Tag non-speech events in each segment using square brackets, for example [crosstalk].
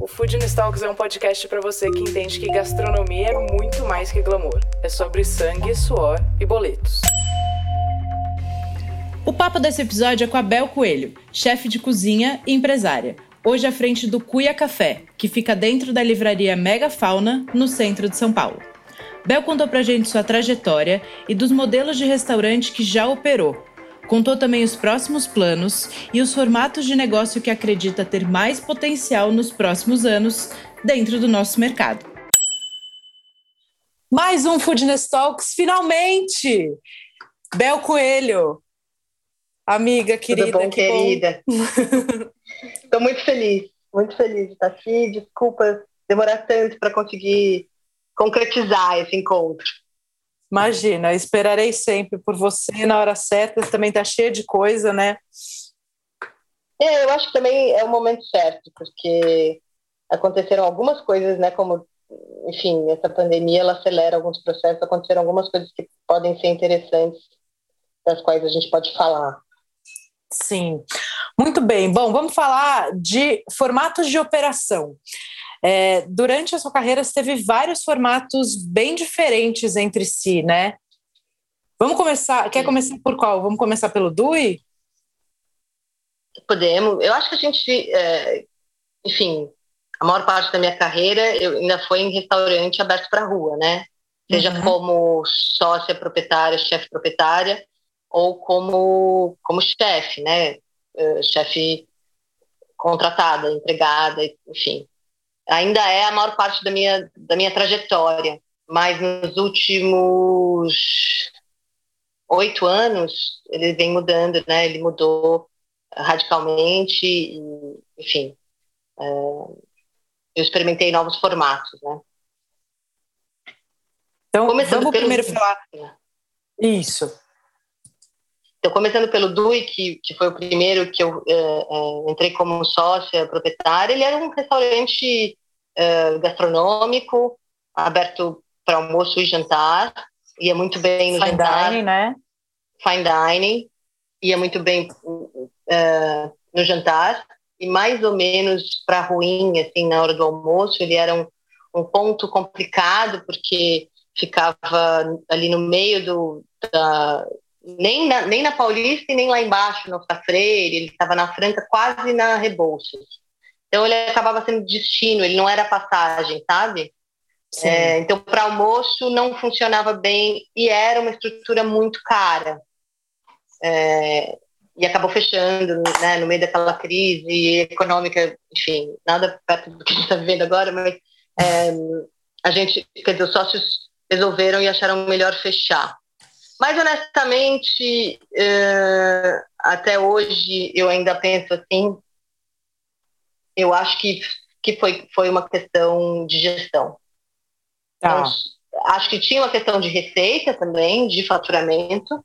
O Food Talks é um podcast para você que entende que gastronomia é muito mais que glamour. É sobre sangue, suor e boletos. O papo desse episódio é com a Bel Coelho, chefe de cozinha e empresária. Hoje à frente do Cuia Café, que fica dentro da livraria Mega Fauna, no centro de São Paulo. Bel contou pra gente sua trajetória e dos modelos de restaurante que já operou, Contou também os próximos planos e os formatos de negócio que acredita ter mais potencial nos próximos anos dentro do nosso mercado. Mais um Foodness Talks, finalmente! Bel Coelho, amiga querida. Tudo bom, que querida? [laughs] Estou muito feliz, muito feliz de estar aqui. Desculpa demorar tanto para conseguir concretizar esse encontro. Imagina, esperarei sempre por você na hora certa, também está cheia de coisa, né? É, eu acho que também é o momento certo, porque aconteceram algumas coisas, né, como, enfim, essa pandemia, ela acelera alguns processos, aconteceram algumas coisas que podem ser interessantes, das quais a gente pode falar. Sim, muito bem. Bom, vamos falar de formatos de operação. É, durante a sua carreira, você teve vários formatos bem diferentes entre si, né? Vamos começar. Quer começar por qual? Vamos começar pelo DUI? Podemos. Eu acho que a gente, é, enfim, a maior parte da minha carreira eu ainda foi em restaurante aberto para rua, né? Seja uhum. como sócia proprietária, chefe proprietária, ou como, como chefe, né? Uh, chefe contratada, empregada, enfim ainda é a maior parte da minha, da minha trajetória, mas nos últimos oito anos ele vem mudando, né? Ele mudou radicalmente, e, enfim. É, eu experimentei novos formatos, né? Então, Começando vamos pelo... primeiro falar. Isso. Então, começando pelo DUI, que, que foi o primeiro que eu é, é, entrei como sócia proprietária, ele era um restaurante é, gastronômico, aberto para almoço e jantar, ia muito bem no Fine jantar. Dining, né? Fine dining, ia muito bem no jantar, e mais ou menos para ruim, assim, na hora do almoço, ele era um, um ponto complicado, porque ficava ali no meio do, da, nem na, nem na Paulista e nem lá embaixo, no Freire, ele estava na Franca, quase na Rebouças. Então ele acabava sendo destino, ele não era passagem, sabe? É, então, para almoço não funcionava bem e era uma estrutura muito cara. É, e acabou fechando né, no meio daquela crise econômica, enfim, nada perto do que a gente está vivendo agora, mas é, a gente, quer dizer, os sócios resolveram e acharam melhor fechar. Mas, honestamente, uh, até hoje eu ainda penso assim. Eu acho que, que foi, foi uma questão de gestão. Tá. Então, acho que tinha uma questão de receita também, de faturamento,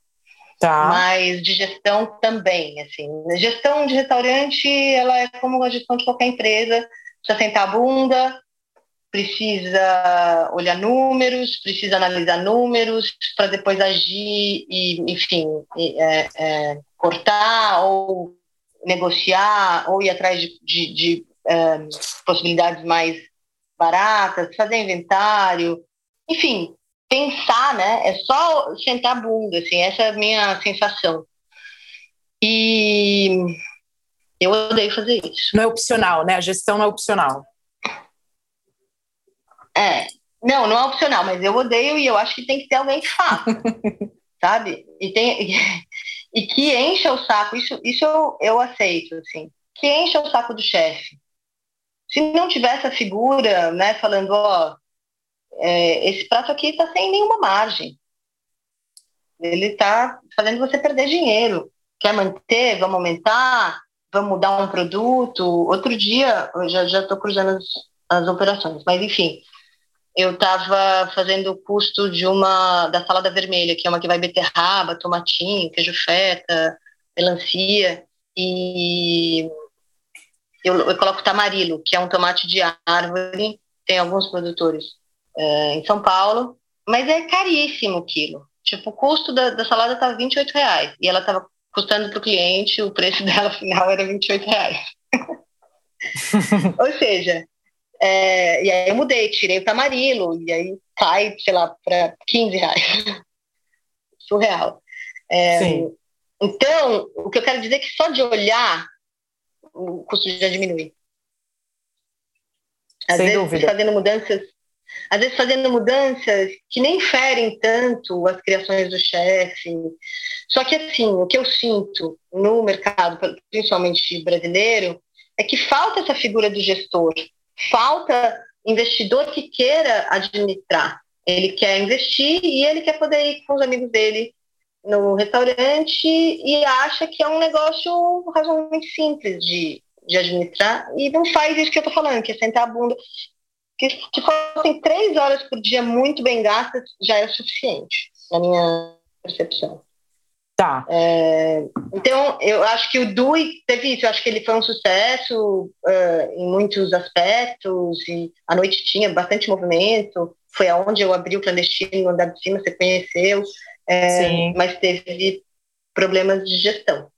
tá. mas de gestão também. Assim, gestão de restaurante, ela é como a gestão de qualquer empresa. Precisa sentar a bunda, precisa olhar números, precisa analisar números para depois agir e, enfim, é, é, cortar ou negociar ou ir atrás de, de, de é, possibilidades mais baratas, fazer inventário, enfim, pensar, né? É só sentar a bunda, assim, essa é a minha sensação. E eu odeio fazer isso. Não é opcional, né? A gestão não é opcional. É, não, não é opcional, mas eu odeio e eu acho que tem que ter alguém que faça, [laughs] sabe? E, tem, [laughs] e que encha o saco, isso, isso eu, eu aceito, assim, que encha o saco do chefe. Se não tiver essa figura, né, falando, ó, é, esse prato aqui está sem nenhuma margem. Ele está fazendo você perder dinheiro. Quer manter? Vamos aumentar? Vamos mudar um produto? Outro dia, eu já estou cruzando as, as operações, mas enfim, eu estava fazendo o custo de uma da salada vermelha, que é uma que vai beterraba, tomatinho, queijo feta, melancia e eu, eu coloco tamarilo, que é um tomate de árvore. Tem alguns produtores é, em São Paulo, mas é caríssimo o quilo. Tipo, o custo da, da salada tá 28 reais e ela estava custando para o cliente, o preço [laughs] dela final era 28 reais. [laughs] Ou seja, é, e aí eu mudei, tirei o tamarilo, e aí cai, sei lá, para 15 reais. [laughs] Surreal. É, então, o que eu quero dizer é que só de olhar, o custo já diminui. Às Sem vezes, dúvida. fazendo mudanças, às vezes fazendo mudanças que nem ferem tanto as criações do chefe. Só que, assim, o que eu sinto no mercado, principalmente brasileiro, é que falta essa figura do gestor, falta investidor que queira administrar. Ele quer investir e ele quer poder ir com os amigos dele no restaurante e acha que é um negócio razoavelmente simples de, de administrar e não faz isso que eu estou falando, que é sentar a bunda. Que se fossem três horas por dia muito bem gastas, já é suficiente, na minha percepção. Tá. É, então, eu acho que o Dui teve isso, eu acho que ele foi um sucesso uh, em muitos aspectos, e a noite tinha bastante movimento, foi aonde eu abri o clandestino no andar de cima, você conheceu, é, mas teve problemas de gestão.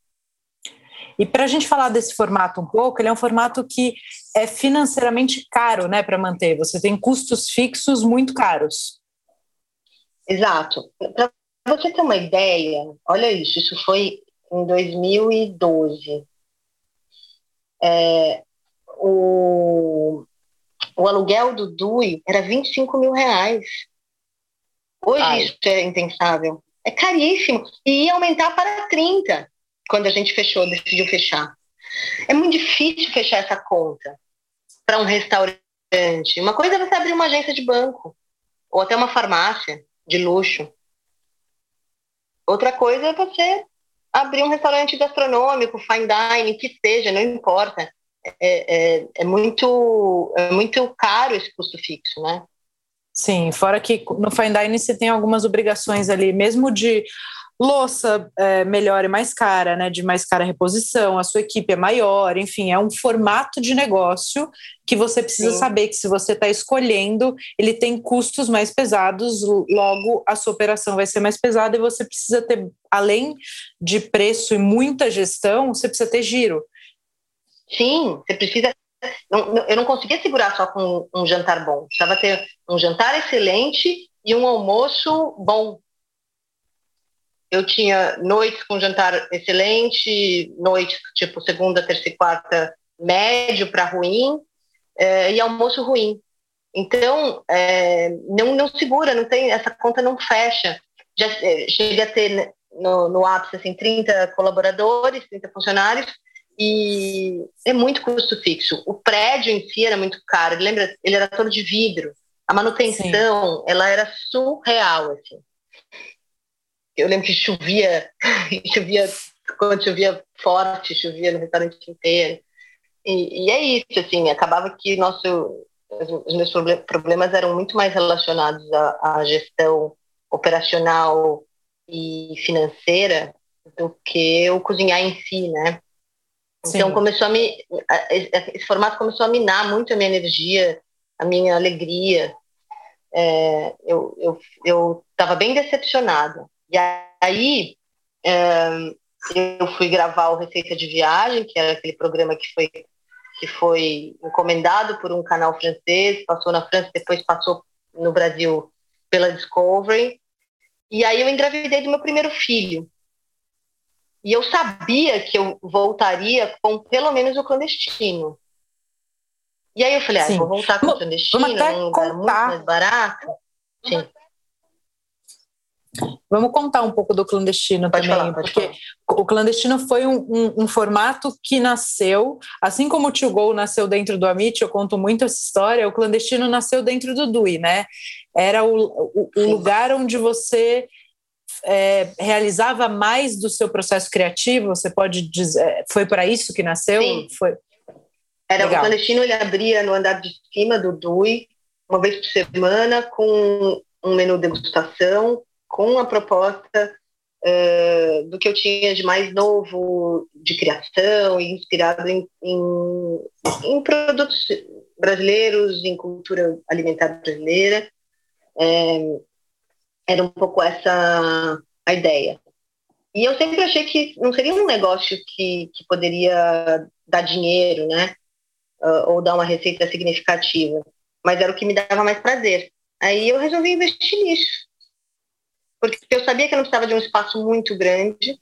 E para a gente falar desse formato um pouco, ele é um formato que é financeiramente caro né, para manter, você tem custos fixos muito caros. Exato. Para para você ter uma ideia, olha isso, isso foi em 2012. É, o, o aluguel do DUI era 25 mil reais. Hoje Ai. isso é impensável. É caríssimo. E ia aumentar para 30 quando a gente fechou, decidiu fechar. É muito difícil fechar essa conta para um restaurante. Uma coisa é você abrir uma agência de banco ou até uma farmácia de luxo. Outra coisa é você abrir um restaurante gastronômico, fine dining, que seja, não importa. É, é, é, muito, é muito caro esse custo fixo, né? Sim, fora que no fine dining você tem algumas obrigações ali, mesmo de louça é, melhor e mais cara, né, de mais cara reposição, a sua equipe é maior, enfim, é um formato de negócio que você precisa Sim. saber que se você está escolhendo, ele tem custos mais pesados, logo a sua operação vai ser mais pesada e você precisa ter, além de preço e muita gestão, você precisa ter giro. Sim, você precisa. eu não conseguia segurar só com um jantar bom. Precisava ter um jantar excelente e um almoço bom eu tinha noites com jantar excelente, noites tipo segunda, terça e quarta médio para ruim é, e almoço ruim. Então, é, não, não segura, não tem, essa conta não fecha. Já é, cheguei a ter no, no ápice assim, 30 colaboradores, 30 funcionários, e é muito custo fixo. O prédio em si era muito caro, lembra? Ele era todo de vidro. A manutenção, Sim. ela era surreal, assim eu lembro que chovia, [laughs] chovia quando chovia forte, chovia no restaurante inteiro. E, e é isso, assim, acabava que nosso, os meus problemas eram muito mais relacionados à, à gestão operacional e financeira do que o cozinhar em si, né? Então Sim. começou a me esse formato começou a minar muito a minha energia, a minha alegria. É, eu eu eu estava bem decepcionada. E aí é, eu fui gravar o Receita de Viagem, que era aquele programa que foi, que foi encomendado por um canal francês, passou na França, depois passou no Brasil pela Discovery. E aí eu engravidei do meu primeiro filho. E eu sabia que eu voltaria com pelo menos o clandestino. E aí eu falei, ah, vou voltar com o clandestino, num lugar muito mais barato. Sim. Vamos contar um pouco do clandestino pode também, falar, porque falar. o clandestino foi um, um, um, formato que nasceu, assim como o Tio Go nasceu dentro do Amit, eu conto muito essa história, o clandestino nasceu dentro do DUI, né? Era o, o, o lugar onde você é, realizava mais do seu processo criativo, você pode dizer, foi para isso que nasceu? Sim. Foi. Era Legal. o clandestino, ele abria no andar de cima do DUI, uma vez por semana com um menu degustação, com a proposta uh, do que eu tinha de mais novo de criação inspirado em, em, em produtos brasileiros, em cultura alimentar brasileira. É, era um pouco essa a ideia. E eu sempre achei que não seria um negócio que, que poderia dar dinheiro, né? Uh, ou dar uma receita significativa. Mas era o que me dava mais prazer. Aí eu resolvi investir nisso. Porque eu sabia que eu não precisava de um espaço muito grande.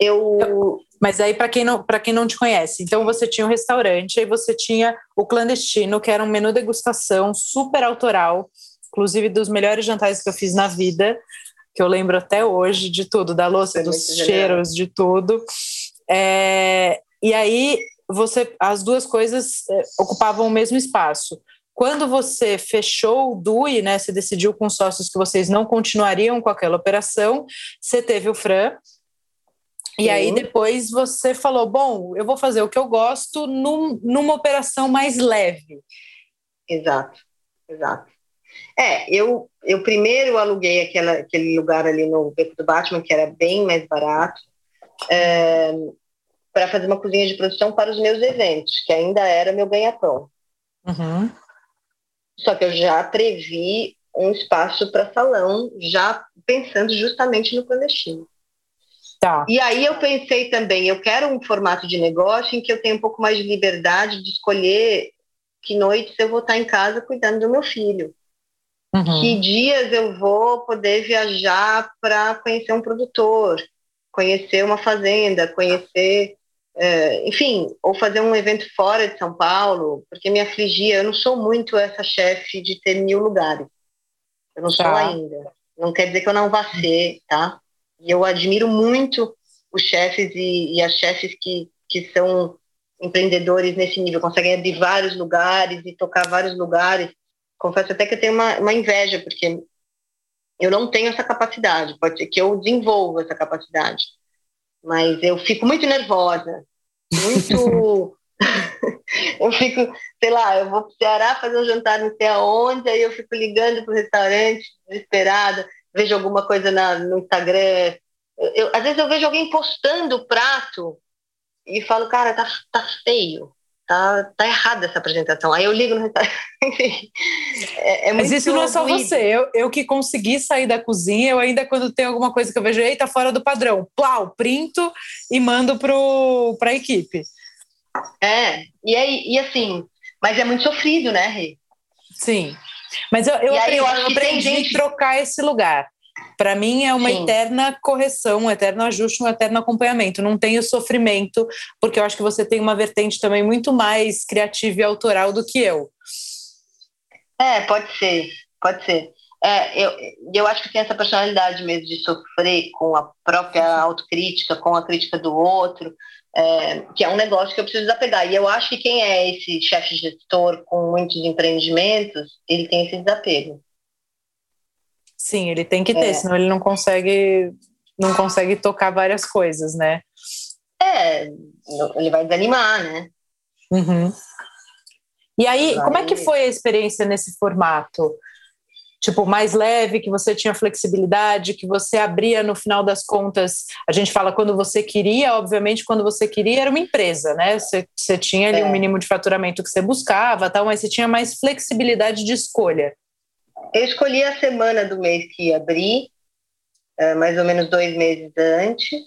Eu. Mas aí, para quem, não, quem não te conhece, então você tinha um restaurante, aí você tinha o clandestino, que era um menu degustação super autoral, inclusive dos melhores jantares que eu fiz na vida que eu lembro até hoje de tudo, da louça, dos cheiros, de tudo. É, e aí você, as duas coisas é, ocupavam o mesmo espaço. Quando você fechou o DUI, né, você decidiu com sócios que vocês não continuariam com aquela operação, você teve o Fran, e Sim. aí depois você falou, bom, eu vou fazer o que eu gosto num, numa operação mais leve. Exato, exato. É, eu, eu primeiro aluguei aquela, aquele lugar ali no Beco do Batman, que era bem mais barato, é, para fazer uma cozinha de produção para os meus eventos, que ainda era meu ganha-pão. Uhum. Só que eu já previ um espaço para salão, já pensando justamente no clandestino. Tá. E aí eu pensei também, eu quero um formato de negócio em que eu tenha um pouco mais de liberdade de escolher que noites eu vou estar em casa cuidando do meu filho. Uhum. Que dias eu vou poder viajar para conhecer um produtor, conhecer uma fazenda, conhecer, é, enfim, ou fazer um evento fora de São Paulo, porque me afligia. Eu não sou muito essa chefe de ter mil lugares. Eu não tá. sou ainda. Não quer dizer que eu não vá ser, tá? E eu admiro muito os chefes e, e as chefes que, que são empreendedores nesse nível, conseguem abrir vários lugares e tocar vários lugares confesso até que eu tenho uma, uma inveja, porque eu não tenho essa capacidade. Pode ser que eu desenvolva essa capacidade, mas eu fico muito nervosa, muito. [laughs] eu fico, sei lá, eu vou para o Ceará fazer um jantar não sei aonde, aí eu fico ligando para o restaurante, desesperada, vejo alguma coisa na, no Instagram. Eu, às vezes eu vejo alguém postando o prato e falo, cara, tá, tá feio tá, tá errada essa apresentação. Aí eu ligo no restaurante. [laughs] é, é Mas isso não é só você. Eu, eu que consegui sair da cozinha, eu ainda, quando tem alguma coisa que eu vejo, eita, fora do padrão, plau, printo e mando para a equipe. É, e, aí, e assim, mas é muito sofrido, né, Rê? Sim. Mas eu, eu aprendi, eu aprendi gente... a trocar esse lugar. Para mim é uma Sim. eterna correção, um eterno ajuste, um eterno acompanhamento. Não tem o sofrimento, porque eu acho que você tem uma vertente também muito mais criativa e autoral do que eu. É, pode ser, pode ser. É, eu, eu acho que tem essa personalidade mesmo de sofrer com a própria autocrítica, com a crítica do outro, é, que é um negócio que eu preciso desapegar. E eu acho que quem é esse chefe gestor com muitos empreendimentos, ele tem esse desapego. Sim, ele tem que ter, é. senão ele não consegue não consegue tocar várias coisas, né? É, ele vai desanimar, né? Uhum. E aí, vai. como é que foi a experiência nesse formato? Tipo, mais leve, que você tinha flexibilidade, que você abria no final das contas. A gente fala quando você queria, obviamente, quando você queria era uma empresa, né? Você, você tinha ali é. um mínimo de faturamento que você buscava, tal, mas você tinha mais flexibilidade de escolha. Eu escolhi a semana do mês que ia abrir, é, mais ou menos dois meses antes.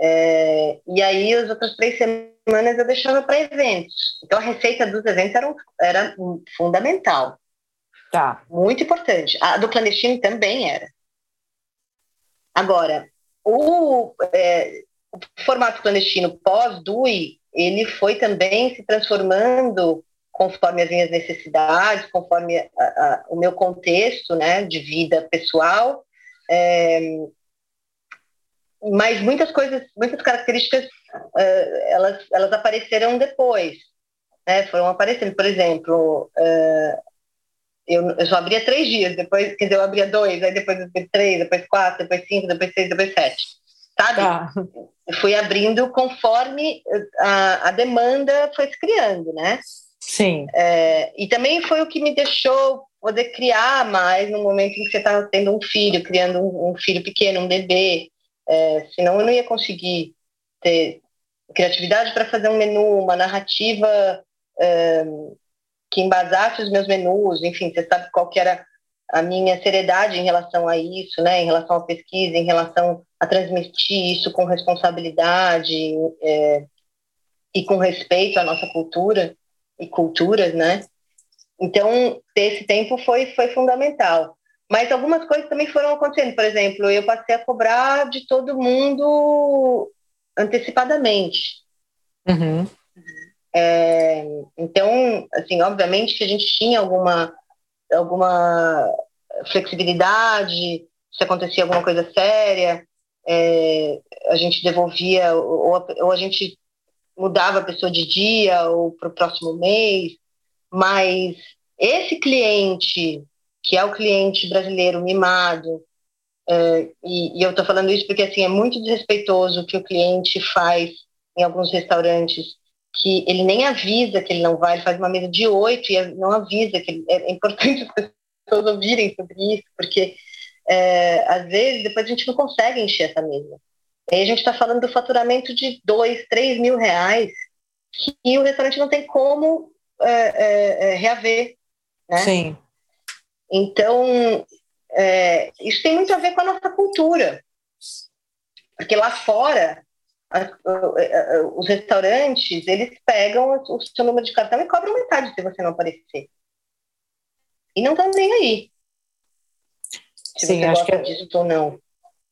É, e aí, as outras três semanas eu deixava para eventos. Então, a receita dos eventos era, era fundamental. Tá. Muito importante. A do clandestino também era. Agora, o, é, o formato clandestino pós-DUI, ele foi também se transformando conforme as minhas necessidades, conforme a, a, o meu contexto né, de vida pessoal. É, mas muitas coisas, muitas características, uh, elas, elas apareceram depois. Né, foram aparecendo, por exemplo, uh, eu, eu só abria três dias, depois, quer dizer, eu abria dois, aí depois três, depois quatro, depois cinco, depois seis, depois sete. Sabe? Tá. Eu fui abrindo conforme a, a demanda foi se criando, né? Sim. É, e também foi o que me deixou poder criar mais no momento em que você está tendo um filho, criando um, um filho pequeno, um bebê. É, senão eu não ia conseguir ter criatividade para fazer um menu, uma narrativa é, que embasasse os meus menus. Enfim, você sabe qual que era a minha seriedade em relação a isso, né? Em relação à pesquisa, em relação a transmitir isso com responsabilidade é, e com respeito à nossa cultura e culturas, né? Então, ter esse tempo foi, foi fundamental. Mas algumas coisas também foram acontecendo. Por exemplo, eu passei a cobrar de todo mundo antecipadamente. Uhum. É, então, assim, obviamente que a gente tinha alguma, alguma flexibilidade, se acontecia alguma coisa séria, é, a gente devolvia, ou, ou a gente mudava a pessoa de dia ou para o próximo mês, mas esse cliente, que é o cliente brasileiro mimado, é, e, e, eu estou falando isso porque assim é muito desrespeitoso o que o cliente faz em alguns restaurantes, que ele nem avisa que ele não vai, ele faz uma mesa de oito e não avisa que ele, é, é importante [laughs] as pessoas ouvirem sobre isso, porque é, às vezes depois a gente não consegue encher essa mesa. Aí a gente está falando do faturamento de dois, três mil reais que o restaurante não tem como é, é, é, reaver. Né? Sim. Então, é, isso tem muito a ver com a nossa cultura. Porque lá fora, os restaurantes, eles pegam o seu número de cartão e cobram metade se você não aparecer. E não estão nem aí. Se Sim, você acho gosta que é... disso ou não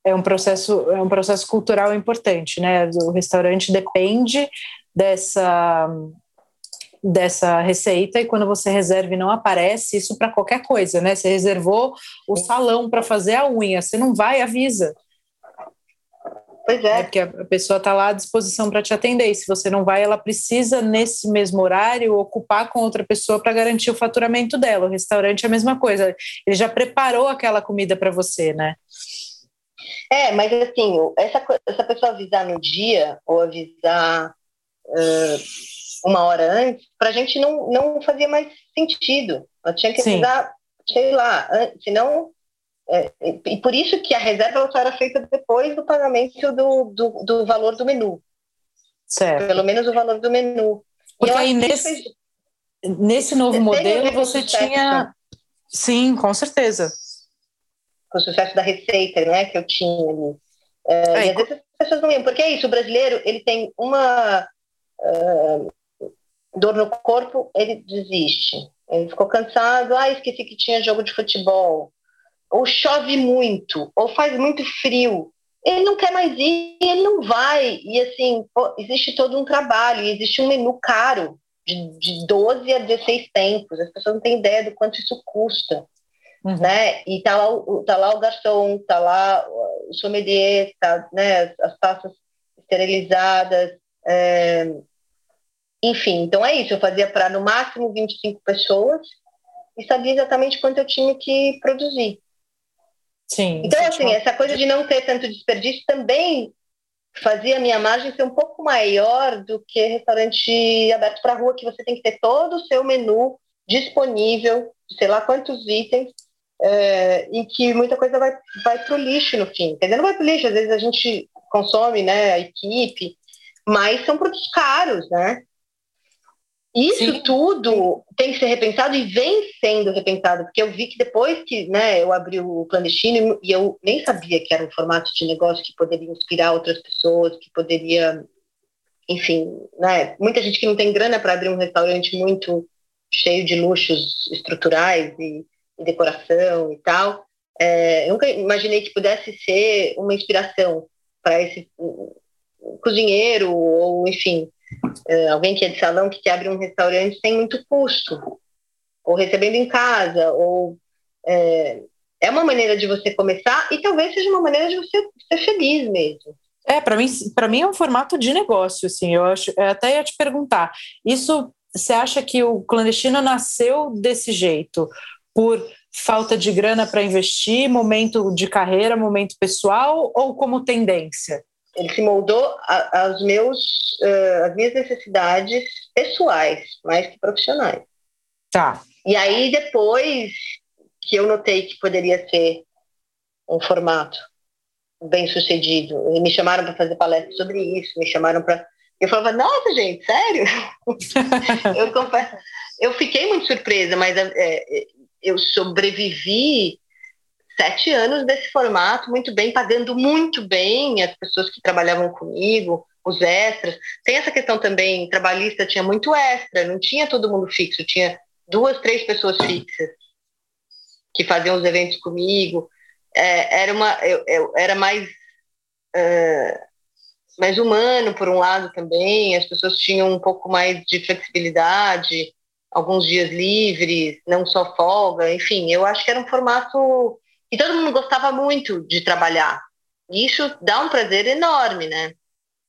é um processo é um processo cultural importante, né? O restaurante depende dessa dessa receita e quando você reserva e não aparece, isso para qualquer coisa, né? Você reservou o salão para fazer a unha, você não vai, avisa. Pois é. é porque a pessoa está lá à disposição para te atender. E se você não vai, ela precisa, nesse mesmo horário, ocupar com outra pessoa para garantir o faturamento dela. O restaurante é a mesma coisa. Ele já preparou aquela comida para você, né? É, mas assim, essa, essa pessoa avisar no dia ou avisar uh, uma hora antes, para a gente não, não fazia mais sentido. Ela tinha que avisar, Sim. sei lá, senão. É, e por isso que a reserva só era feita depois do pagamento do, do, do valor do menu. Certo. Pelo menos o valor do menu. Porque aí nesse, nesse novo modelo você tinha. Sim, com certeza com o sucesso da receita, né, que eu tinha ali. Uh, é, e às vezes as pessoas não iam, porque é isso, o brasileiro, ele tem uma uh, dor no corpo, ele desiste. Ele ficou cansado, ah, esqueci que tinha jogo de futebol. Ou chove muito, ou faz muito frio. Ele não quer mais ir, ele não vai. E assim, pô, existe todo um trabalho, existe um menu caro, de, de 12 a 16 tempos. As pessoas não têm ideia do quanto isso custa. Uhum. Né? E tá lá, o, tá lá o garçom, tá lá o sommelier, tá, né? as taças esterilizadas. É... Enfim, então é isso. Eu fazia para no máximo 25 pessoas e sabia exatamente quanto eu tinha que produzir. Sim. Então, assim, essa coisa de não ter tanto desperdício também fazia a minha margem ser um pouco maior do que restaurante aberto para rua, que você tem que ter todo o seu menu disponível, sei lá quantos itens, é, em que muita coisa vai, vai para o lixo no fim. Quer dizer, não vai para o lixo, às vezes a gente consome, né, a equipe, mas são produtos caros, né? Isso Sim. tudo tem que ser repensado e vem sendo repensado, porque eu vi que depois que né, eu abri o clandestino e eu nem sabia que era um formato de negócio que poderia inspirar outras pessoas, que poderia, enfim, né, muita gente que não tem grana para abrir um restaurante muito cheio de luxos estruturais e decoração e tal. É, eu nunca imaginei que pudesse ser uma inspiração para esse cozinheiro ou, enfim, é, alguém que é de salão que abre um restaurante sem muito custo, ou recebendo em casa, ou é, é uma maneira de você começar e talvez seja uma maneira de você ser feliz mesmo. É, para mim, para mim é um formato de negócio, assim. Eu acho, eu até ia te perguntar. Isso, você acha que o clandestino nasceu desse jeito? Por falta de grana para investir, momento de carreira, momento pessoal ou como tendência? Ele se moldou aos meus, uh, as minhas necessidades pessoais, mais que profissionais. Tá. E aí, depois que eu notei que poderia ser um formato bem sucedido, me chamaram para fazer palestra sobre isso, me chamaram para. Eu falava, nossa, gente, sério? [laughs] eu eu fiquei muito surpresa, mas é, eu sobrevivi sete anos desse formato muito bem, pagando muito bem as pessoas que trabalhavam comigo, os extras. Tem essa questão também, trabalhista tinha muito extra, não tinha todo mundo fixo, tinha duas, três pessoas fixas que faziam os eventos comigo. É, era, uma, eu, eu era mais, uh, mais humano, por um lado, também. As pessoas tinham um pouco mais de flexibilidade, alguns dias livres, não só folga. Enfim, eu acho que era um formato que todo mundo gostava muito de trabalhar. Isso dá um prazer enorme, né?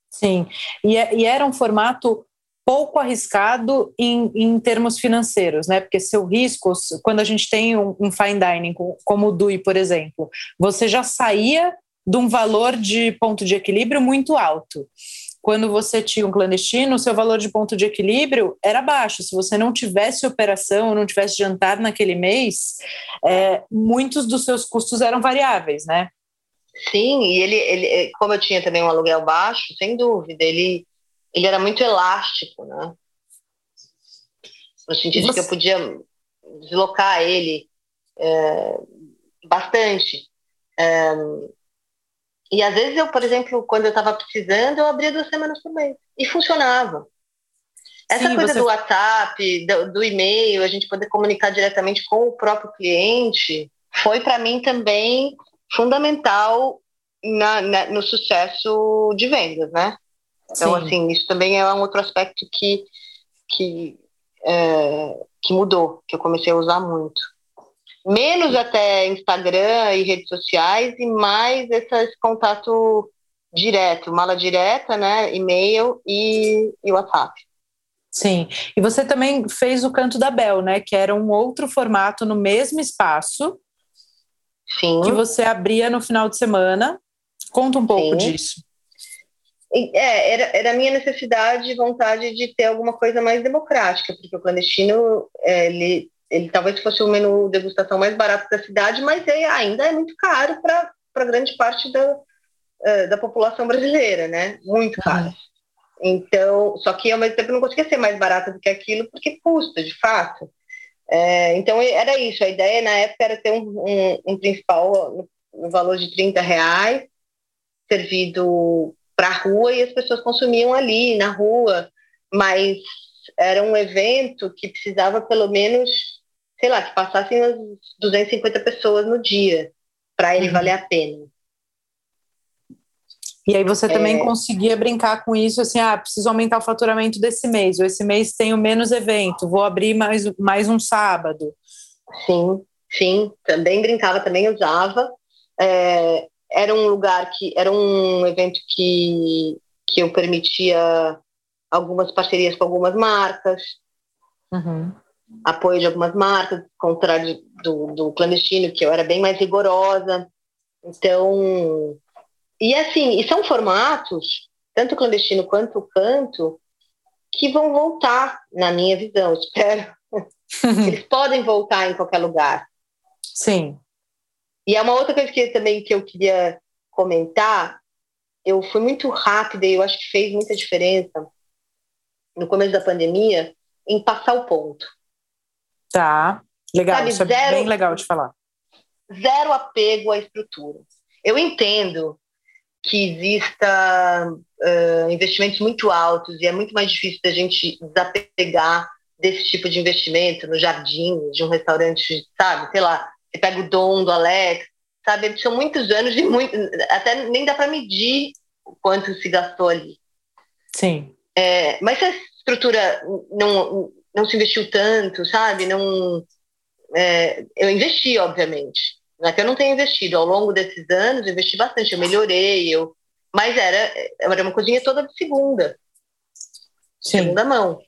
Sim, e, é, e era um formato pouco arriscado em, em, termos financeiros, né? Porque seu risco, quando a gente tem um, um fine dining como o DUI, por exemplo, você já saía de um valor de ponto de equilíbrio muito alto. Quando você tinha um clandestino, o seu valor de ponto de equilíbrio era baixo. Se você não tivesse operação, não tivesse jantar naquele mês, é, muitos dos seus custos eram variáveis, né? Sim, e ele, ele, como eu tinha também um aluguel baixo, sem dúvida, ele, ele era muito elástico, né? No sentido Você... que eu podia deslocar ele é, bastante. É, e às vezes eu, por exemplo, quando eu estava precisando, eu abria duas semanas por mês. E funcionava. Essa Sim, coisa você... do WhatsApp, do, do e-mail, a gente poder comunicar diretamente com o próprio cliente, foi para mim também fundamental na, na, no sucesso de vendas, né? Então, Sim. assim, isso também é um outro aspecto que, que, é, que mudou, que eu comecei a usar muito. Menos até Instagram e redes sociais e mais esse contato direto, mala direta, né, e-mail e, e WhatsApp. Sim, e você também fez o Canto da Bel, né, que era um outro formato no mesmo espaço, Sim. que você abria no final de semana. Conta um pouco Sim. disso. É, era, era a minha necessidade e vontade de ter alguma coisa mais democrática, porque o clandestino, ele, ele talvez fosse o menu degustação mais barato da cidade, mas é, ainda é muito caro para grande parte da, é, da população brasileira, né? Muito caro. Ah. Então, só que ao mesmo tempo não conseguia ser mais barato do que aquilo, porque custa, de fato. É, então era isso, a ideia na época era ter um, um, um principal no, no, valor de 30 reais, servido para a rua e as pessoas consumiam ali na rua, mas era um evento que precisava pelo menos, sei lá, que passassem as 250 pessoas no dia para ele uhum. valer a pena. E aí você também é... conseguia brincar com isso, assim, ah, preciso aumentar o faturamento desse mês, ou esse mês tenho menos evento, vou abrir mais, mais um sábado. Sim, sim, também brincava, também usava. É, era um lugar que, era um evento que, que eu permitia algumas parcerias com algumas marcas, uhum. Apoio de algumas marcas, contrário do, do clandestino, que eu era bem mais rigorosa. Então, e assim, e são formatos, tanto clandestino quanto canto, que vão voltar, na minha visão, [laughs] espero. [laughs] Eles podem voltar em qualquer lugar. Sim. E é uma outra coisa que também que eu queria comentar. Eu fui muito rápida e eu acho que fez muita diferença no começo da pandemia em passar o ponto. Tá, legal, Sabe, isso é zero, bem legal de falar. Zero apego à estrutura. Eu entendo que exista uh, investimentos muito altos e é muito mais difícil da gente desapegar desse tipo de investimento no jardim de um restaurante, sabe? Sei lá, você pega o dom do Alex, sabe? São muitos anos e muito, até nem dá para medir o quanto se gastou ali. Sim. É, mas se a estrutura não, não se investiu tanto, sabe? Não, é, eu investi, obviamente, não é que eu não tenha investido. Ao longo desses anos, eu investi bastante, eu melhorei, eu... mas era, era uma cozinha toda de segunda. Sim. Segunda mão.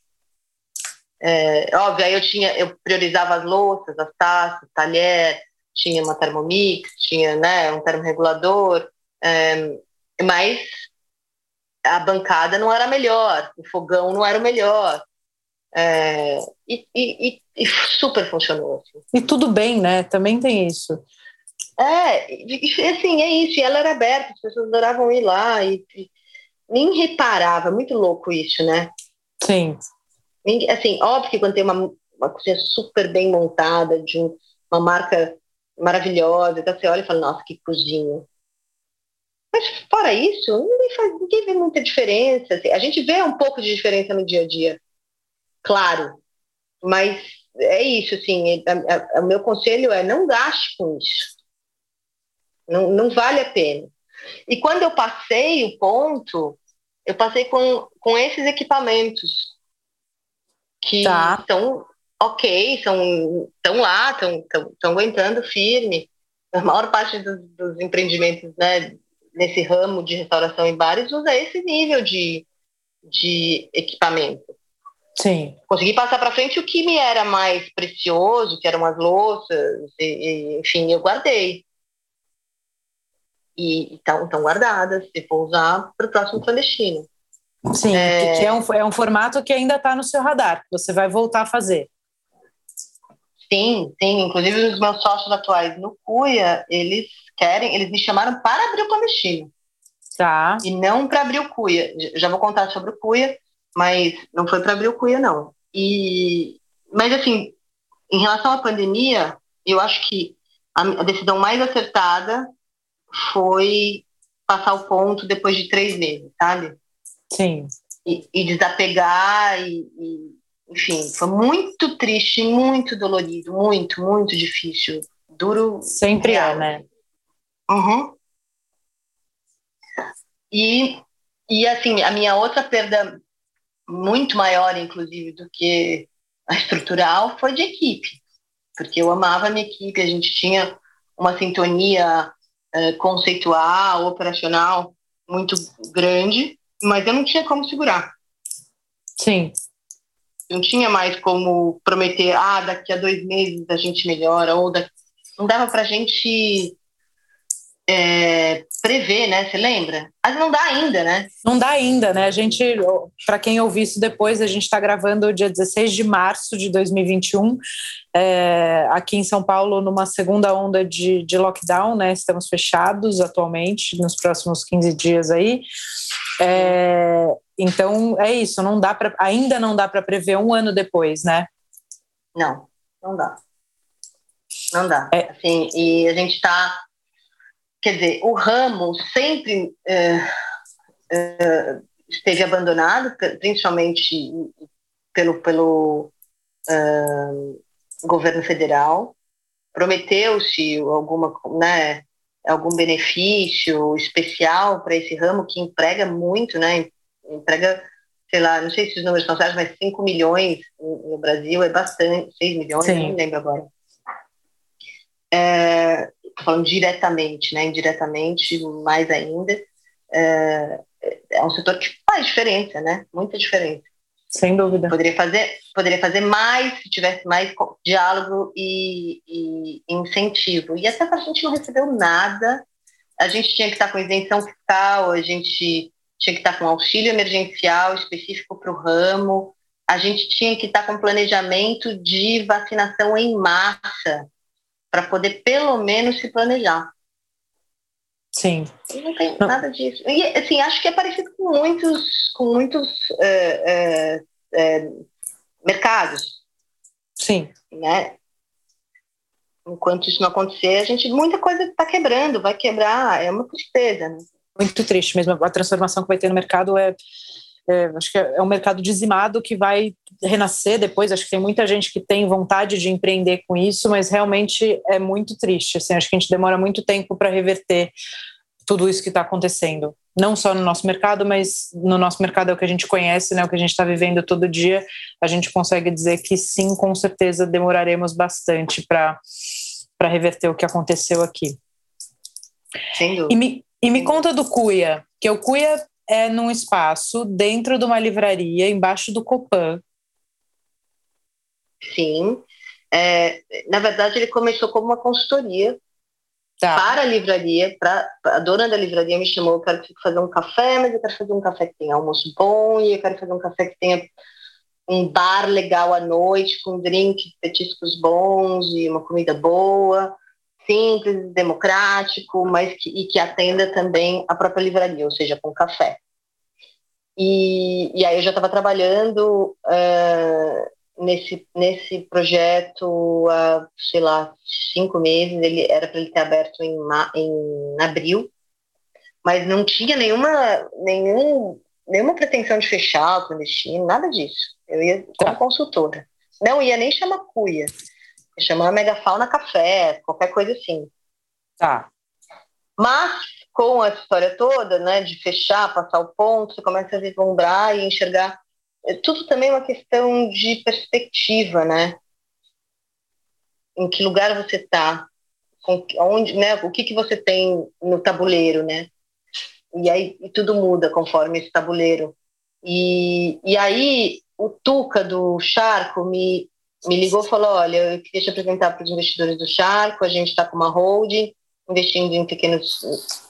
É, óbvio, aí eu tinha, eu priorizava as louças, as taças, talher, tinha uma Thermomix, tinha né, um termorregulador, é, mas a bancada não era melhor, o fogão não era o melhor. É, e, e, e, super funcionou. Assim. E tudo bem, né? Também tem isso. É, e, assim, é isso. E ela era aberta, as pessoas adoravam ir lá e, e nem reparava. Muito louco isso, né? Sim. Assim, óbvio que quando tem uma, uma cozinha super bem montada, de um, uma marca maravilhosa, então você olha e fala, nossa, que cozinha. Mas fora isso, ninguém, faz, ninguém vê muita diferença. Assim, a gente vê um pouco de diferença no dia a dia, claro. Mas é isso, assim, o meu conselho é não gaste com isso. Não, não vale a pena. E quando eu passei o ponto, eu passei com, com esses equipamentos que tá. estão ok, estão lá, estão aguentando firme. A maior parte dos, dos empreendimentos né, nesse ramo de restauração em bares usa esse nível de, de equipamento. Sim. Consegui passar para frente o que me era mais precioso, que eram as louças, e, e, enfim, eu guardei. E estão guardadas, se for usar para o próximo clandestino. Sim, é... que é um, é um formato que ainda está no seu radar, que você vai voltar a fazer. Sim, sim. Inclusive os meus sócios atuais no Cuia, eles querem, eles me chamaram para abrir o clandestino. Tá. E não para abrir o Cuia. Já vou contar sobre o Cuia, mas não foi para abrir o Cuia, não. E, mas, assim, em relação à pandemia, eu acho que a, decisão mais acertada foi passar o ponto depois de três meses, sabe? Sim. E, e desapegar e, e enfim, foi muito triste, muito dolorido, muito, muito difícil. Duro. Sempre é, real. é, né? Uhum. E, e, assim, a minha outra perda, muito maior, inclusive, do que a estrutural, foi de equipe. Porque eu amava a minha equipe, a gente tinha uma sintonia uh, conceitual, operacional muito grande, mas eu não tinha como segurar. Sim não tinha mais como prometer, ah, daqui a dois meses a gente melhora, ou daqui... não dava para a gente é, prever, né? Você lembra? Mas não dá ainda, né? Não dá ainda, né? A gente, para quem ouvir isso depois, a gente está gravando dia 16 de março de 2021, é, aqui em São Paulo, numa segunda onda de, de lockdown, né? Estamos fechados atualmente, nos próximos 15 dias aí. É, então é isso, não dá para ainda não dá para prever um ano depois, né? Não, não dá. Não dá. É. Assim, e a gente está, quer dizer, o ramo sempre é, é, esteve abandonado, principalmente pelo pelo é, governo federal. Prometeu-se alguma, né, algum benefício especial para esse ramo que emprega muito, né? Entrega, sei lá, não sei se os números são certos, mas 5 milhões no Brasil é bastante, 6 milhões, Sim. não lembro agora. É, falando diretamente, né? Indiretamente, mais ainda. É, é um setor que faz diferença, né? Muita diferença. Sem dúvida. Poderia fazer, poderia fazer mais se tivesse mais diálogo e, e incentivo. E até a gente não recebeu nada. A gente tinha que estar com isenção fiscal, a gente tinha que estar com auxílio emergencial específico para o ramo, a gente tinha que estar com planejamento de vacinação em massa para poder pelo menos se planejar. Sim. E não tem não. nada disso. E assim, acho que é parecido com muitos, com muitos é, é, mercados. Sim. Né? Enquanto isso não acontecer, a gente muita coisa está quebrando, vai quebrar, é uma tristeza. Né? muito triste mesmo. A transformação que vai ter no mercado é, é, acho que é um mercado dizimado que vai renascer depois. Acho que tem muita gente que tem vontade de empreender com isso, mas realmente é muito triste. Assim, acho que a gente demora muito tempo para reverter tudo isso que está acontecendo. Não só no nosso mercado, mas no nosso mercado é o que a gente conhece, né, o que a gente está vivendo todo dia. A gente consegue dizer que sim, com certeza demoraremos bastante para reverter o que aconteceu aqui. Sem dúvida. E me, e me conta do Cuia, que o Cuia é num espaço dentro de uma livraria, embaixo do Copan. Sim. É, na verdade, ele começou como uma consultoria tá. para a livraria. Pra, a dona da livraria me chamou, eu quero fazer um café, mas eu quero fazer um café que tenha almoço bom e eu quero fazer um café que tenha um bar legal à noite, com drinks, petiscos bons e uma comida boa, simples, democrático, mas que, e que atenda também a própria livraria, ou seja, com café. E, e aí eu já estava trabalhando uh, nesse, nesse projeto há, sei lá, cinco meses, ele era para ele ter aberto em, em abril, mas não tinha nenhuma, nenhum, nenhuma pretensão de fechar o clandestino, nada disso. Eu ia como tá. consultora. Não ia nem chamar cuia. Ia chamar megafauna café, qualquer coisa assim. Tá. Mas, com a história toda, né, de fechar, passar o ponto, você começa a vislumbrar e enxergar. É tudo também uma questão de perspectiva, né? Em que lugar você está, onde, né, o que, que você tem no tabuleiro, né? E aí e tudo muda conforme esse tabuleiro. E, e aí o Tuca do Charco me, me ligou e falou: Olha, eu queria te apresentar para os investidores do Charco, a gente está com uma holding, investindo em pequenos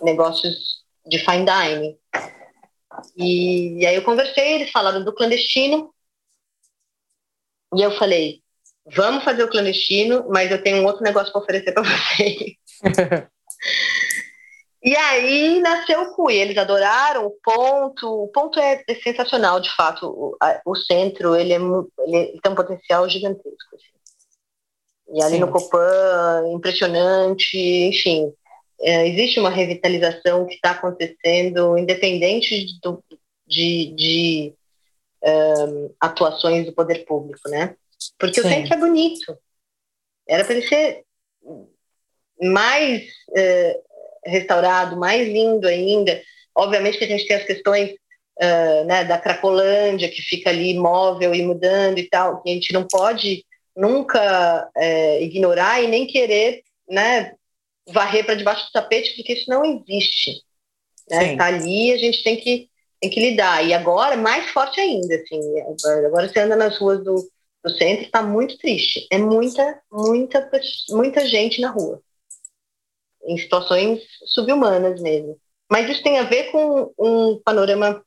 negócios de fine dining. E, e aí eu conversei, eles falaram do clandestino, e eu falei: Vamos fazer o clandestino, mas eu tenho um outro negócio para oferecer para vocês. [laughs] E aí nasceu o CUI, eles adoraram o ponto, o ponto é, é sensacional, de fato, o, a, o centro, ele, é, ele, tem um potencial gigantesco. Assim. E ali Sim. no Copan, impressionante, enfim, é, existe uma revitalização que está acontecendo, independente do, de, de um, atuações do poder público, né? Porque Sim. o centro é bonito. Era para ele ser mais... Uh, restaurado, mais lindo ainda. Obviamente que a gente tem as questões uh, né, da Cracolândia, que fica ali imóvel e mudando e tal, que a gente não pode nunca é, ignorar e nem querer né, varrer para debaixo do tapete, porque isso não existe. Está né? Tá ali a gente tem que, tem que lidar. E agora, mais forte ainda. Assim, agora você anda nas ruas do, do centro, está muito triste. É muita, muita, muita gente na rua em situações subhumanas mesmo. Mas isso tem a ver com um panorama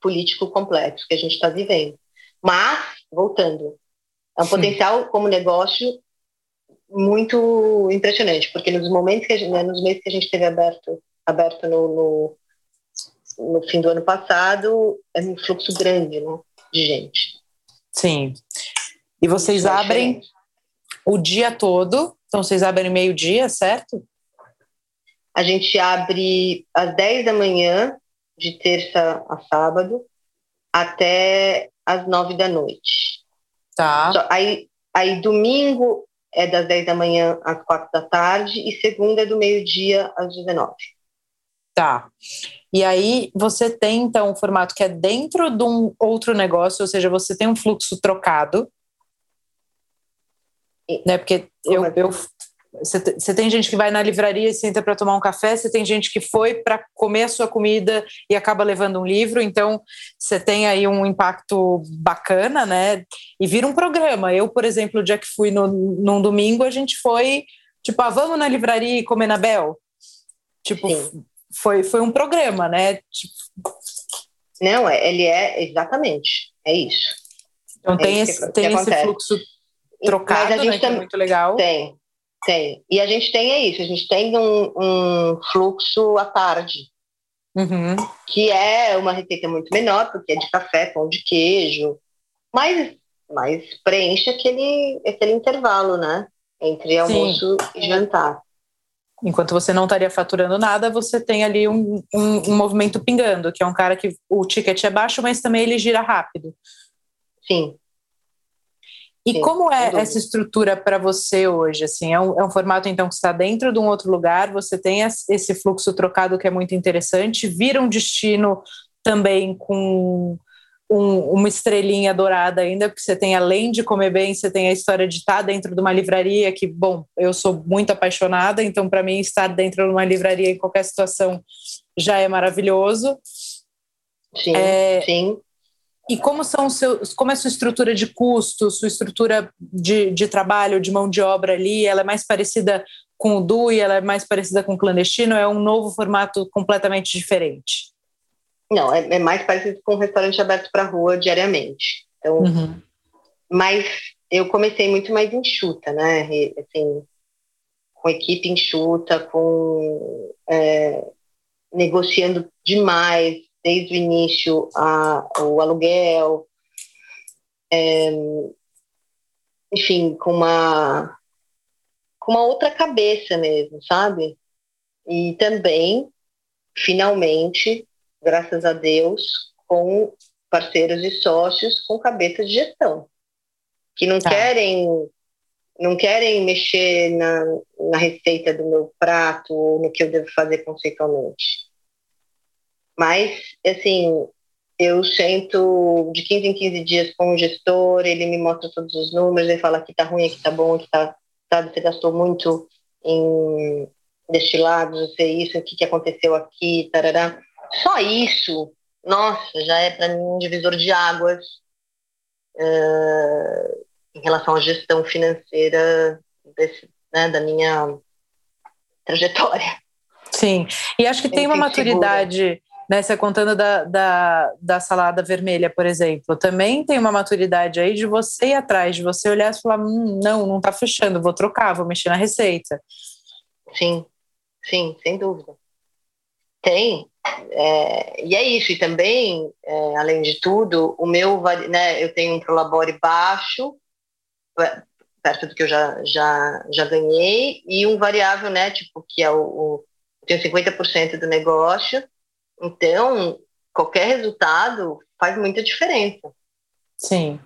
político complexo que a gente está vivendo. Mas, voltando, é um Sim. potencial como negócio muito impressionante, porque nos momentos que gente, né, nos meses que a gente teve aberto, aberto no, no, no, fim do ano passado, é um fluxo grande né, de gente. Sim. E vocês abrem o dia todo então vocês abrem meio-dia, certo? A gente abre às 10 da manhã, de terça a sábado, até às 9 da noite. Tá. Só, aí, aí domingo é das 10 da manhã às 4 da tarde e segunda é do meio-dia às 19. Tá. E aí você tem então um formato que é dentro de um outro negócio, ou seja, você tem um fluxo trocado né? Porque eu, eu você tem gente que vai na livraria e senta para tomar um café, você tem gente que foi para comer a sua comida e acaba levando um livro, então você tem aí um impacto bacana, né? E vira um programa. Eu, por exemplo, o dia que fui no, num domingo, a gente foi, tipo, ah, vamos na livraria e comer na Bel? Tipo, foi, foi um programa, né? Tipo... Não, é, ele é exatamente, é isso. Então é tem, esse, que, tem que esse fluxo trocado, Mas a gente né, é muito legal. Tem, tem. E a gente tem é isso, a gente tem um, um fluxo à tarde, uhum. que é uma receita muito menor, porque é de café, pão de queijo, mas, mas preenche aquele, aquele intervalo, né? Entre almoço Sim. e jantar. Enquanto você não estaria faturando nada, você tem ali um, um, um movimento pingando, que é um cara que o ticket é baixo, mas também ele gira rápido. Sim, e Sim, como é essa estrutura para você hoje? Assim, é um, é um, formato então que está dentro de um outro lugar, você tem esse fluxo trocado que é muito interessante, vira um destino também com um, uma estrelinha dourada ainda, porque você tem além de comer bem, você tem a história de estar dentro de uma livraria que, bom, eu sou muito apaixonada, então para mim estar dentro de uma livraria em qualquer situação já é maravilhoso. Sim, é, sim. E como são seus, como é a sua estrutura de custo, sua estrutura de, de trabalho, de mão de obra ali? Ela é mais parecida com o DUI, ela é mais parecida com o clandestino? É um novo formato completamente diferente? Não, é, é mais parecido com um restaurante aberto para rua diariamente. Então, uhum. mas eu comecei muito mais enxuta, né? Assim, com equipe enxuta, com é, negociando demais desde o início a, o aluguel, é, enfim, com uma com uma outra cabeça mesmo, sabe? E também, finalmente, graças a Deus, com parceiros e sócios com cabeça de gestão, que não tá. querem não querem mexer na, na receita do meu prato ou no que eu devo fazer conceitualmente. Mas, assim, eu sento de 15 em 15 dias com o gestor, ele me mostra todos os números, ele fala que tá ruim, que tá bom, que tá, sabe, você gastou muito em destilados, sei isso, o que, que aconteceu aqui, tarará. Só isso, nossa, já é para mim um divisor de águas uh, em relação à gestão financeira desse, né, da minha trajetória. Sim, e acho que tem uma maturidade, segura. Né? Você contando da, da, da, salada vermelha, por exemplo, também tem uma maturidade aí de você ir atrás, de você olhar e falar: hum, não, não está fechando, vou trocar, vou mexer na receita. Sim, sim, sem dúvida. Tem. É, e é isso, e também, é, além de tudo, o meu, né, eu tenho um prolabore baixo, perto do que eu já, já, já ganhei, e um variável, né, tipo, que é o, o eu tenho 50% do negócio, então qualquer resultado faz muita diferença. Sim.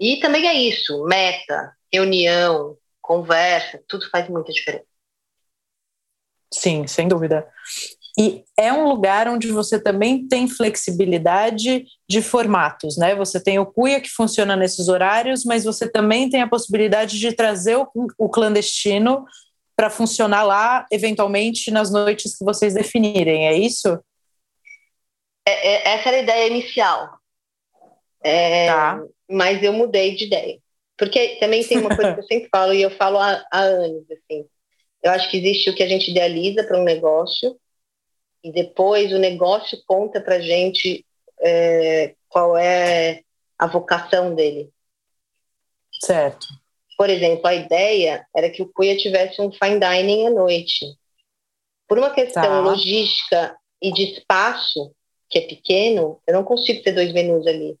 E também é isso, meta, reunião, conversa, tudo faz muita diferença. Sim, sem dúvida. E é um lugar onde você também tem flexibilidade de formatos, né? Você tem o Cuia que funciona nesses horários, mas você também tem a possibilidade de trazer o, o clandestino para funcionar lá, eventualmente, nas noites que vocês definirem, é isso? É, é, essa era a ideia inicial. É, tá. Mas eu mudei de ideia. Porque também tem uma coisa que eu [laughs] sempre falo, e eu falo há, há anos, assim. Eu acho que existe o que a gente idealiza para um negócio, e depois o negócio conta para gente é, qual é a vocação dele. Certo. Por exemplo, a ideia era que o Cuia tivesse um fine dining à noite. Por uma questão tá. logística e de espaço, que é pequeno, eu não consigo ter dois menus ali.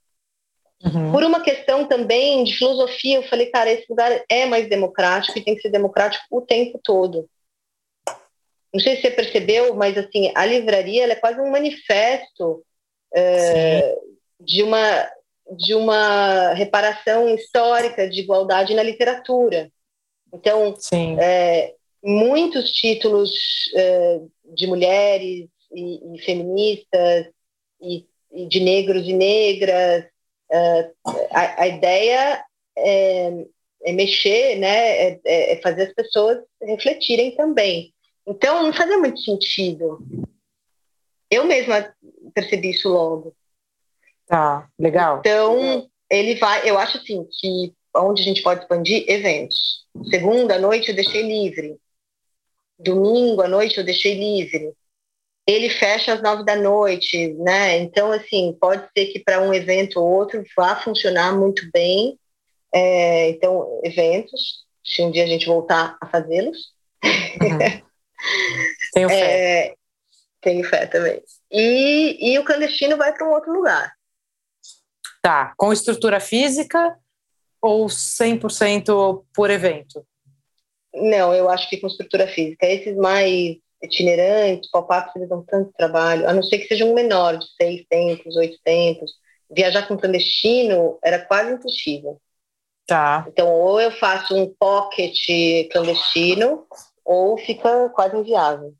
Uhum. Por uma questão também de filosofia, eu falei, cara, esse lugar é mais democrático e tem que ser democrático o tempo todo. Não sei se você percebeu, mas assim, a livraria é quase um manifesto é, de, uma, de uma reparação histórica de igualdade na literatura. Então, é, muitos títulos é, de mulheres e, e feministas e, e, de negros e negras, é, a, a, ideia é, é mexer, né, é, é fazer as pessoas refletirem também. Então, não fazia muito sentido. Eu mesma percebi isso logo. Tá, legal. Então, ele vai, eu acho assim, que onde a gente pode expandir eventos. Segunda à noite eu deixei livre. Domingo à noite eu deixei livre. Ele fecha às nove da noite, né? Então, assim, pode ser que para um evento ou outro vá funcionar muito bem. É, então, eventos, se um dia a gente voltar a fazê-los. Uhum. Tenho [laughs] fé. É, tenho fé também. E, e o clandestino vai para um outro lugar. Tá. Com estrutura física ou 100% por evento? Não, eu acho que com estrutura física. Esses mais itinerantes, pop-ups, eles dão tanto trabalho, a não ser que seja um menor, de seis tempos, oito tempos. Viajar com clandestino era quase impossível. Tá. Então, ou eu faço um pocket clandestino, ou fica quase inviável.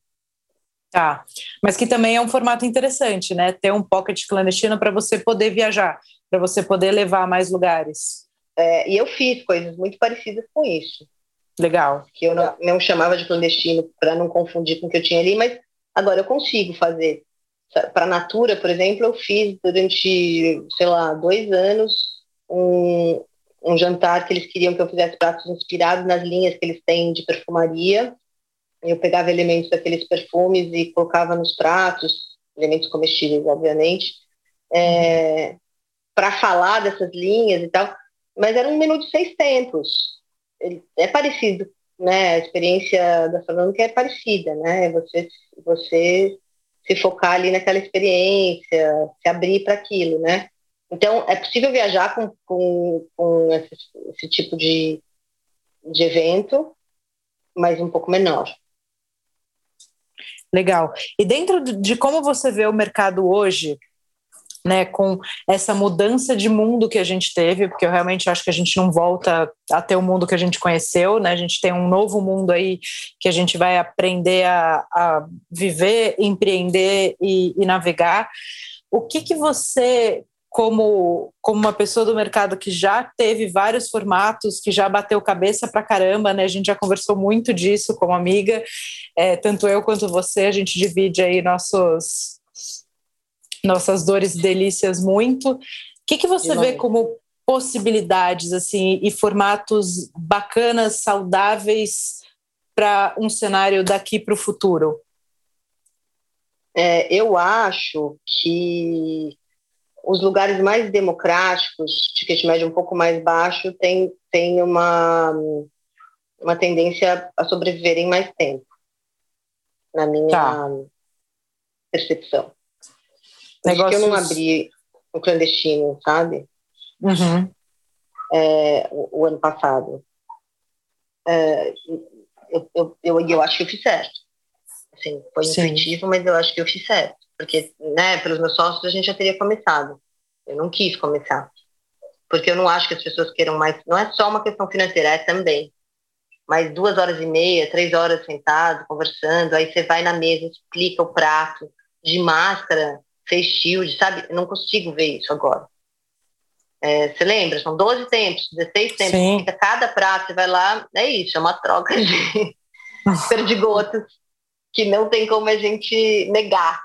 Tá, mas que também é um formato interessante, né? Ter um pocket clandestino para você poder viajar, para você poder levar a mais lugares. É, e eu fiz coisas muito parecidas com isso. Legal. Que eu não, não chamava de clandestino para não confundir com o que eu tinha ali, mas agora eu consigo fazer. Para a Natura, por exemplo, eu fiz durante, sei lá, dois anos um, um jantar que eles queriam que eu fizesse pratos inspirados nas linhas que eles têm de perfumaria. Eu pegava elementos daqueles perfumes e colocava nos pratos, elementos comestíveis, obviamente, é, para falar dessas linhas e tal, mas era um menu de seis tempos. É parecido, né? A experiência gastronômica é parecida, né? Você, você se focar ali naquela experiência, se abrir para aquilo, né? Então, é possível viajar com, com, com esse, esse, tipo de, de evento, mas um pouco menor. Legal. E dentro de como você vê o mercado hoje, né, com essa mudança de mundo que a gente teve, porque eu realmente acho que a gente não volta a ter o mundo que a gente conheceu, né? A gente tem um novo mundo aí que a gente vai aprender a, a viver, empreender e, e navegar. O que que você como, como uma pessoa do mercado que já teve vários formatos, que já bateu cabeça pra caramba, né? A gente já conversou muito disso como amiga, é, tanto eu quanto você, a gente divide aí nossos, nossas dores e delícias muito. O que, que você vê como possibilidades assim e formatos bacanas, saudáveis para um cenário daqui para o futuro? É, eu acho que os lugares mais democráticos, de ticket médio um pouco mais baixo, tem, tem uma, uma tendência a sobreviverem mais tempo, na minha tá. percepção. Negócios... que eu não abri o clandestino, sabe? Uhum. É, o, o, ano passado. É, eu, eu, eu, eu, acho que eu fiz certo. Assim, foi intuitivo, mas eu acho que eu fiz certo porque, né, pelos meus sócios a gente já teria começado. Eu não quis começar, porque eu não acho que as pessoas queiram mais. Não é só uma questão financeira, é também. Mas duas horas e meia, três horas sentado, conversando, aí você vai na mesa, explica o prato, de máscara, fez shield, sabe? Eu não consigo ver isso agora. É, você lembra? São 12 tempos, 16 tempos, Sim. fica cada prato, você vai lá, é isso, é uma troca de [laughs] perdigotas que não tem como a gente negar.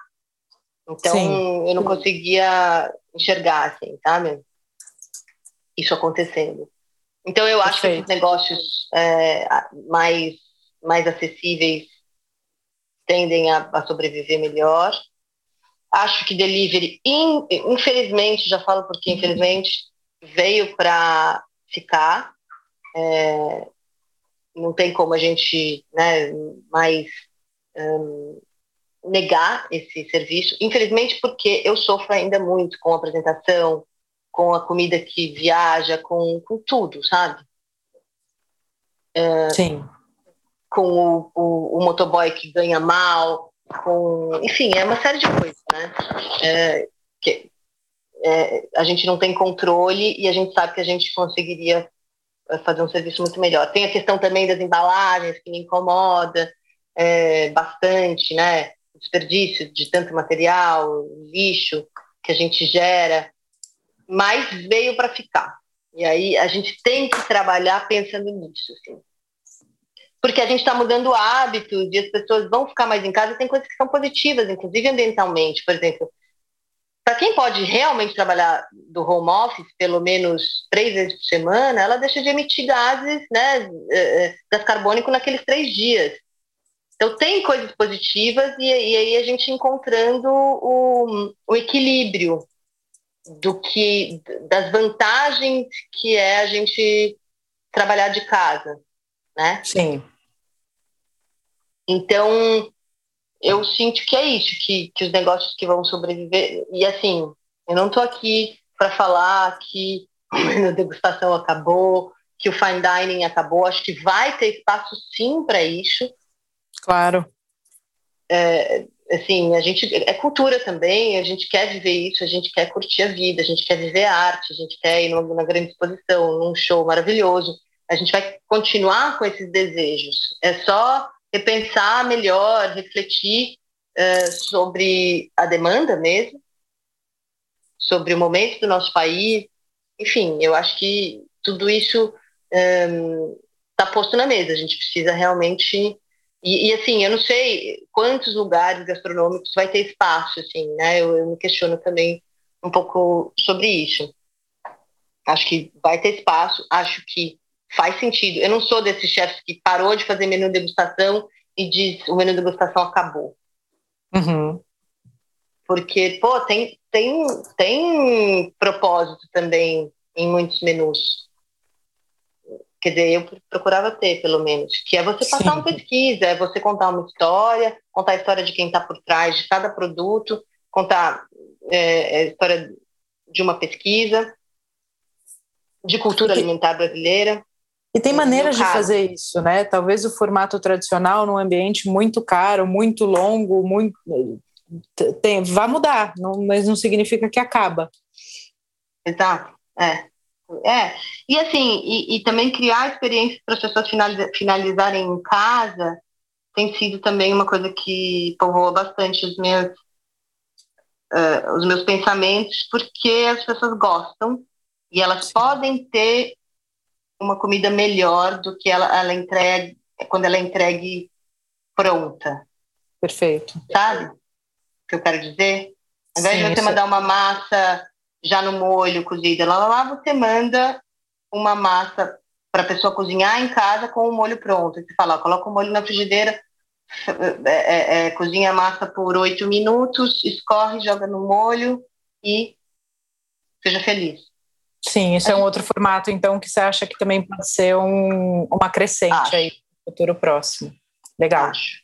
Então, Sim. eu não conseguia enxergar, assim, sabe? Isso acontecendo. Então, eu acho Perfeito. que esses negócios é, mais, mais acessíveis tendem a, a, sobreviver melhor. Acho que delivery, in, infelizmente, já falo porque infelizmente, veio para ficar. É, não tem como a gente né, mais um, negar esse serviço, infelizmente porque eu sofro ainda muito com a apresentação, com a comida que viaja, com, com tudo, sabe? É, Sim. Com o, o, o, motoboy que ganha mal, com, enfim, é uma série de coisas, né? É, que, é, a gente não tem controle e a gente sabe que a gente conseguiria fazer um serviço muito melhor. Tem a questão também das embalagens que me incomoda é, bastante, né? desperdício de tanto material, lixo que a gente gera, mas veio para ficar. E aí a gente tem que trabalhar pensando nisso, assim. Porque a gente está mudando hábitos e as pessoas vão ficar mais em casa. Tem coisas que são positivas, inclusive ambientalmente. Por exemplo, para quem pode realmente trabalhar do home office pelo menos três vezes por semana, ela deixa de emitir gases, né, eh, eh, gás carbônico naqueles três dias. Então, tem coisas positivas e, e aí a gente encontrando o, o, equilíbrio do que das vantagens que é a gente trabalhar de casa, né? Sim. Então, eu sinto que é isso, que, que os negócios que vão sobreviver. E assim, eu não estou aqui para falar que [laughs] a degustação acabou, que o fine dining acabou. Acho que vai ter espaço sim para isso. Claro. É, assim, a gente é cultura também, a gente quer viver isso, a gente quer curtir a vida, a gente quer viver a arte, a gente quer ir numa, grande exposição, num show maravilhoso. A gente vai continuar com esses desejos. É só repensar melhor, refletir é, sobre a demanda mesmo, sobre o momento do nosso país. Enfim, eu acho que tudo isso está é, posto na mesa. A gente precisa realmente e, e, assim, eu não sei quantos lugares gastronômicos vai ter espaço, assim, né? Eu, eu, me questiono também um pouco sobre isso. Acho que vai ter espaço, acho que faz sentido. Eu não sou desses chefes que parou de fazer menu degustação e diz o menu degustação acabou. Uhum. Porque, pô, tem, tem, tem propósito também em muitos menus. Quer dizer, eu procurava ter, pelo menos. Que é você passar Sim. uma pesquisa, é você contar uma história, contar a história de quem está por trás de cada produto, contar é, a história de uma pesquisa, de cultura alimentar brasileira. E tem maneiras de fazer isso, né? Talvez o formato tradicional num ambiente muito caro, muito longo, muito tem, vai mudar, não, mas não significa que acaba. Exato, é. É, e assim, e, e também criar experiências para as pessoas finalizarem em casa tem sido também uma coisa que povoa bastante os meus, uh, os meus pensamentos, porque as pessoas gostam e elas podem ter uma comida melhor do que ela, ela entregue, quando ela é entregue pronta. Perfeito. Sabe o que eu quero dizer? Ao invés Sim, de você mandar uma massa já no molho cozida, lá, lá, lá você manda uma massa para a pessoa cozinhar em casa com o molho pronto. Você fala, ó, coloca o molho na frigideira, é, é, é, cozinha a massa por oito minutos, escorre, joga no molho e seja feliz. Sim, isso é um outro formato, então, que você acha que também pode ser um, uma crescente Acho. aí no futuro próximo. Legal. Acho.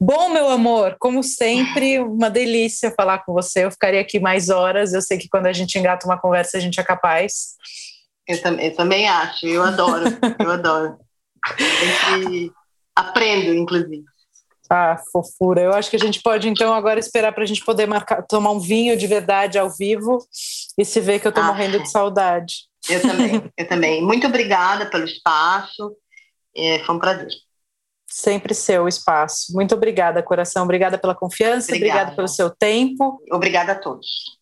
Bom, meu amor, como sempre, uma delícia falar com você. Eu ficaria aqui mais horas. Eu sei que quando a gente engata uma conversa, a gente é capaz. Eu, tam eu também acho, eu adoro, eu adoro. [laughs] Sempre aprendo, inclusive. Ah, fofura. Eu acho que a gente pode, então, agora esperar para a gente poder marcar, tomar um vinho de verdade ao vivo e se ver que eu estou ah, morrendo de saudade. Eu também, [laughs] eu também. Muito obrigada pelo espaço. É, foi um prazer. Sempre seu espaço. Muito obrigada, coração. Obrigada pela confiança, obrigada, obrigada pelo seu tempo. Obrigada a todos.